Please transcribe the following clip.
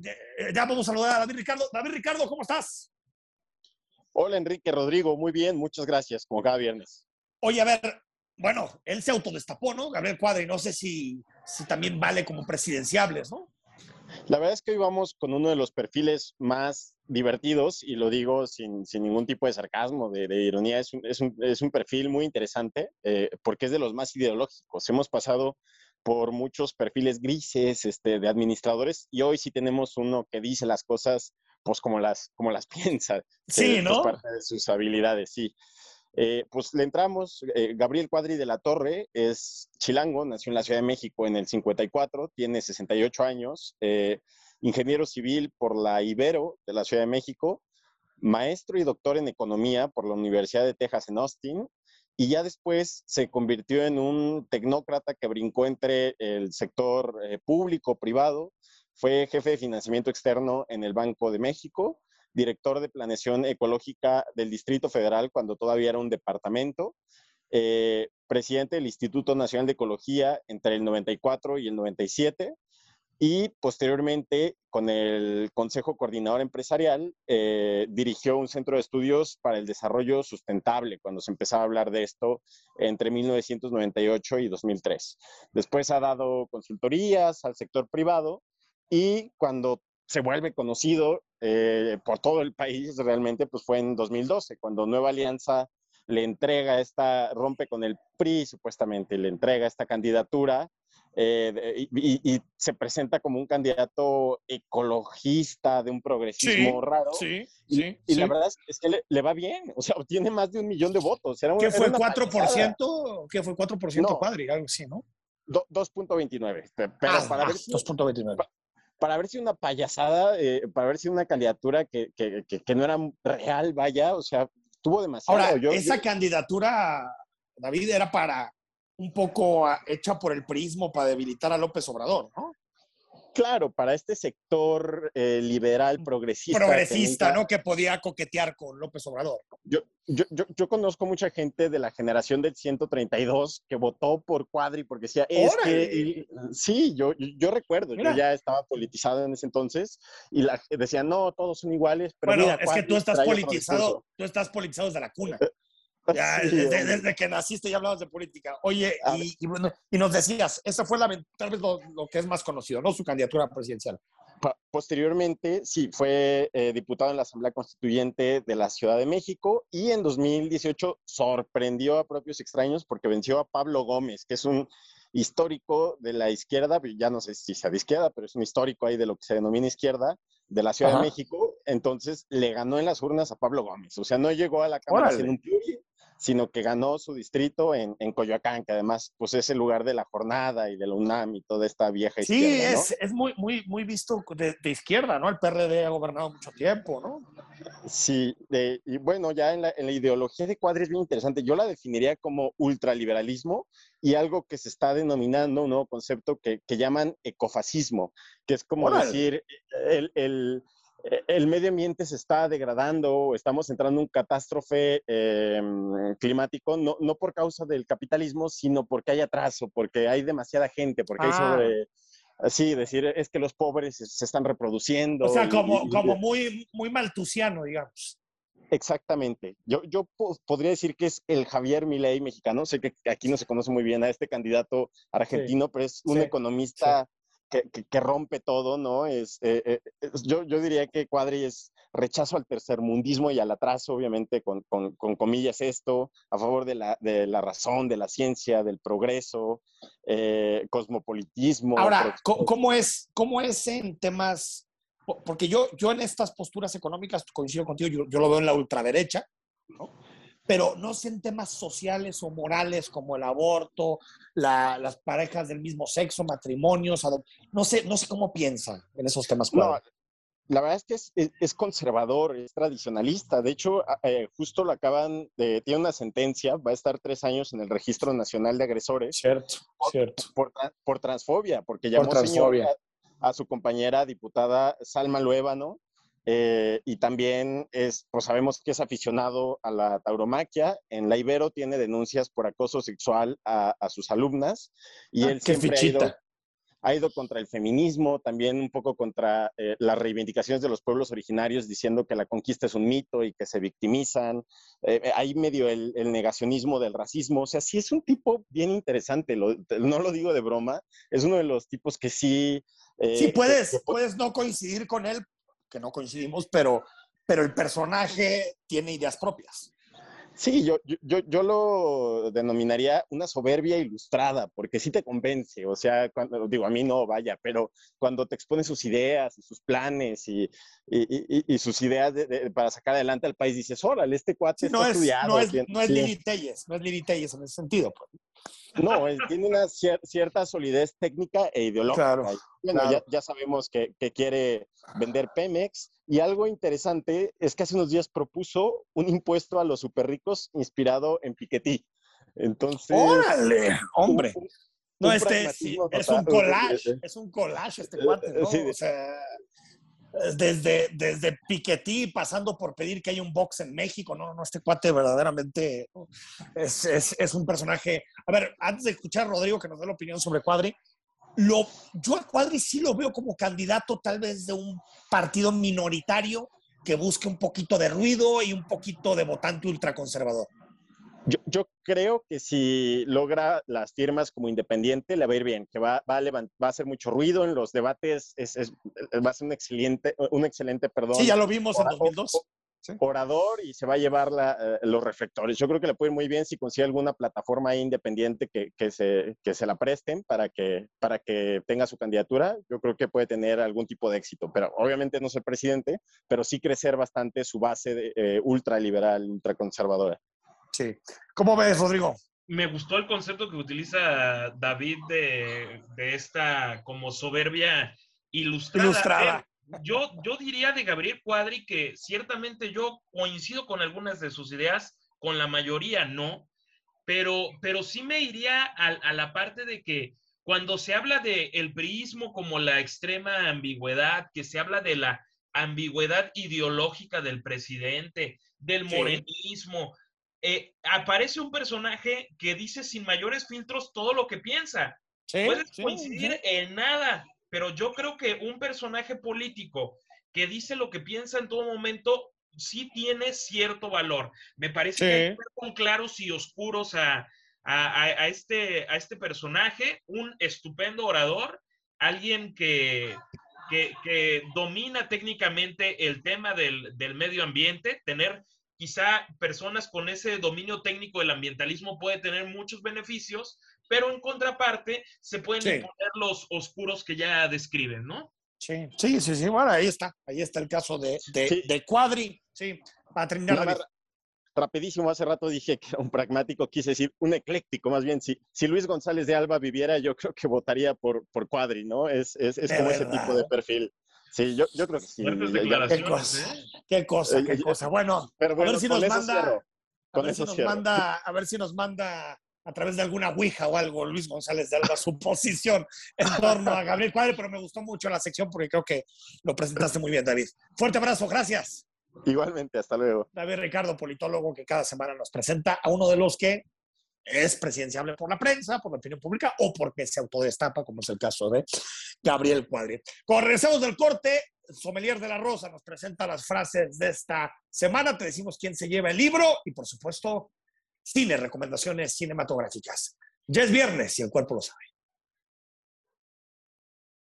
ya vamos a saludar a David Ricardo. David Ricardo, ¿cómo estás? Hola Enrique Rodrigo, muy bien, muchas gracias, como cada viernes. Oye, a ver, bueno, él se autodestapó, ¿no? Gabriel Cuadri, no sé si, si también vale como presidenciables, ¿no? La verdad es que hoy vamos con uno de los perfiles más divertidos, y lo digo sin, sin ningún tipo de sarcasmo, de, ironía, es un, es, un, es un, perfil muy interesante eh, porque es de los más ideológicos. Hemos pasado por muchos perfiles grises este, de administradores y hoy sí tenemos uno que dice las cosas pues como las, como las piensa. Sí, eh, ¿no? parte de sus habilidades, sí. Eh, pues le entramos, eh, Gabriel Cuadri de la Torre es chilango, nació en la Ciudad de México en el 54, tiene 68 años, ingeniero civil por la Ibero de la Ciudad de México, maestro y doctor en economía por la Universidad de Texas en Austin, y ya después se convirtió en un tecnócrata que brincó entre el sector público, privado, fue jefe de financiamiento externo en el Banco de México, director de planeación ecológica del Distrito Federal cuando todavía era un departamento, eh, presidente del Instituto Nacional de Ecología entre el 94 y el 97 y posteriormente con el Consejo Coordinador Empresarial eh, dirigió un centro de estudios para el desarrollo sustentable cuando se empezaba a hablar de esto entre 1998 y 2003. Después ha dado consultorías al sector privado y cuando se vuelve conocido eh, por todo el país realmente, pues fue en 2012, cuando Nueva Alianza le entrega esta, rompe con el PRI supuestamente, le entrega esta candidatura eh, y, se presenta como un candidato ecologista de un progresismo raro. Sí, y, sí. Y la verdad es, que le, va bien, o sea, obtiene más de un millón de votos. Era ¿Qué fue, 4%? ¿Qué fue 4% no, cuadri? Algo así, ¿no? 2.29. Pero ah, para ah, ver 2.29 para ver si una payasada, eh, para ver si una candidatura que, que, que, no era real, vaya, o sea, tuvo demasiado. Ahora, esa candidatura, David, era para un poco ah, hecha por el prismo para debilitar a López Obrador, ¿no? Claro, para este sector eh, liberal progresista. Progresista, ¿no? Que podía coquetear con López Obrador. Yo, yo, yo, yo, conozco mucha gente de la generación del 132 que votó por Cuadri porque decía, es que, sí, yo, yo recuerdo, yo ya estaba politizado en ese entonces y la, decía, no, todos son iguales. Pero bueno, mira, es que tú estás politizado, tú estás politizado desde la cuna. Ya, desde, que naciste ya hablabas de política. Oye, y, y, bueno, y nos decías, esa fue la, tal vez lo, lo, que es más conocido, ¿no? Su candidatura presidencial. Posteriormente, sí, fue eh, diputado en la Asamblea Constituyente de la Ciudad de México y en 2018 sorprendió a propios extraños porque venció a Pablo Gómez, que es un histórico de la izquierda, ya no sé si sea de izquierda, pero es un histórico ahí de lo que se denomina izquierda, de la Ciudad de México. Entonces le ganó en las urnas a Pablo Gómez. O sea, no llegó a la Cámara en un pluri, sino que ganó su distrito en, en, Coyoacán, que además pues es el lugar de la jornada y de la UNAM y toda esta vieja sí, izquierda. Sí, es, es, muy, muy, muy visto de, de, izquierda, ¿no? El PRD ha gobernado mucho tiempo, ¿no? Sí, de, y bueno, ya en la, en la, ideología de Cuadri es bien interesante. Yo la definiría como ultraliberalismo y algo que se está denominando un nuevo concepto que, que llaman ecofascismo, que es como Órale. decir el, el el medio ambiente se está degradando, estamos entrando en un catástrofe eh, climático, no, no, por causa del capitalismo, sino porque hay atraso, porque hay demasiada gente, porque ah. hay sobre... Sí, decir, es que los pobres se están reproduciendo. O sea, como, y, como muy, muy maltusiano, digamos. Exactamente. Yo, yo podría decir que es el Javier Milei mexicano. Sé que aquí no se conoce muy bien a este candidato argentino, sí, pero es un sí, economista sí que, que, que, rompe todo, ¿no? Es, eh, eh, es, yo, yo diría que Cuadri es rechazo al tercermundismo y al atraso, obviamente, con, con, con comillas esto, a favor de la, de la, razón, de la ciencia, del progreso, eh, cosmopolitismo. Ahora, pero... ¿cómo es, ¿cómo es en temas? Porque yo, yo en estas posturas económicas coincido contigo, yo, yo lo veo en la ultraderecha, ¿no? Pero no sé en temas sociales o morales como el aborto, la, las parejas del mismo sexo, matrimonios, no sé, no sé cómo piensan en esos temas. No, la verdad es que es, es, es, conservador, es tradicionalista. De hecho, eh, justo lo acaban de, tiene una sentencia, va a estar tres años en el Registro Nacional de Agresores. Cierto, por, cierto. Por, por transfobia, porque llamó por transfobia. A, a, su compañera diputada Salma Luébano, eh, y también es, pues sabemos que es aficionado a la tauromaquia. En la Ibero tiene denuncias por acoso sexual a, a sus alumnas. Y ah, él qué siempre. Ha ido, ha ido contra el feminismo, también un poco contra eh, las reivindicaciones de los pueblos originarios, diciendo que la conquista es un mito y que se victimizan. Eh, hay medio el, negacionismo del racismo. O sea, sí es un tipo bien interesante, no lo digo de broma, es uno de los tipos que sí... sí, puedes, puedes no coincidir con él, que no coincidimos, pero, pero el personaje tiene ideas propias. Sí, yo, yo, yo lo denominaría una soberbia ilustrada, porque sí te convence, o sea, cuando, digo, a mí no, vaya, pero cuando te expone sus ideas y sus planes y, y, y, sus ideas para sacar adelante al país, dices, órale, este cuate está no es, estudiado. No es, no es Lili Telles, no es Lili Telles en ese sentido. Pues. No, tiene una cierta solidez técnica e ideológica. Claro, bueno, Ya, ya, sabemos que, que, quiere vender Pemex. Y algo interesante es que hace unos días propuso un impuesto a los super ricos inspirado en Piketty. Entonces. ¡Órale! ¡Hombre! no, este es un collage, es un collage este cuate, ¿no? o sea, desde, desde Piquetí, pasando por pedir que haya un box en México, no, no, este cuate verdaderamente es, es, es, un personaje. A ver, antes de escuchar a Rodrigo que nos dé la opinión sobre Cuadri, lo, yo a Cuadri sí lo veo como candidato tal vez de un partido minoritario que busque un poquito de ruido y un poquito de votante ultraconservador. Yo, yo, creo que si logra las firmas como independiente, le va a ir bien, que va, va, a, va a hacer mucho ruido en los debates, es, es, va a ser un excelente, un excelente, perdón. Sí, ya lo vimos en 2002. Orador y se va a llevar la, eh, los reflectores. Yo creo que le puede ir muy bien si consigue alguna plataforma independiente que, que, se, que se la presten para que, para que tenga su candidatura. Yo creo que puede tener algún tipo de éxito, pero obviamente no ser presidente, pero sí crecer bastante su base de, eh, ultraliberal, ultraconservadora. Sí. ¿Cómo ves, Rodrigo? Me gustó el concepto que utiliza David de, esta como soberbia ilustrada. ilustrada. Yo, yo diría de Gabriel Cuadri que ciertamente yo coincido con algunas de sus ideas, con la mayoría no, pero, pero sí me iría a, la parte de que cuando se habla de el priismo como la extrema ambigüedad, que se habla de la ambigüedad ideológica del presidente, del morenismo, eh, aparece un personaje que dice sin mayores filtros todo lo que piensa. Sí, Puedes coincidir en nada, pero yo creo que un personaje político que dice lo que piensa en todo momento sí tiene cierto valor. Me parece que hay que ver con claros y oscuros a, a, este, a este personaje, un estupendo orador, alguien que, que, que domina técnicamente el tema del, del medio ambiente, tener quizá personas con ese dominio técnico del ambientalismo puede tener muchos beneficios, pero en contraparte se pueden poner los oscuros que ya describen, ¿no? Sí, sí, sí, sí. Bueno, ahí está. Ahí está el caso de, de, Cuadri. Sí, para terminar. rapidísimo, hace rato dije que era un pragmático, quise decir un ecléctico, más bien. Si, si Luis González de Alba viviera, yo creo que votaría por, por Cuadri, ¿no? Es, es, es como ese tipo de perfil. Sí, yo, yo creo que sí. Qué cosa, ¿eh? qué cosa, qué cosa. Bueno, a ver si nos manda, a ver si nos manda, a ver si nos manda a través de alguna ouija o algo, Luis González de Alba, su posición en torno a Gabriel Cuadre, pero me gustó mucho la sección porque creo que lo presentaste muy bien, David. Fuerte abrazo, gracias. Igualmente, hasta luego. David Ricardo, politólogo, que cada semana nos presenta a uno de los que es presidenciable por la prensa, por la opinión pública o porque se autodestapa, como es el caso de Gabriel Cuadri. Cuando regresamos del corte, Sommelier de la Rosa nos presenta las frases de esta semana, te decimos quién se lleva el libro y, por supuesto, cine, recomendaciones cinematográficas. Ya es viernes y el cuerpo lo sabe.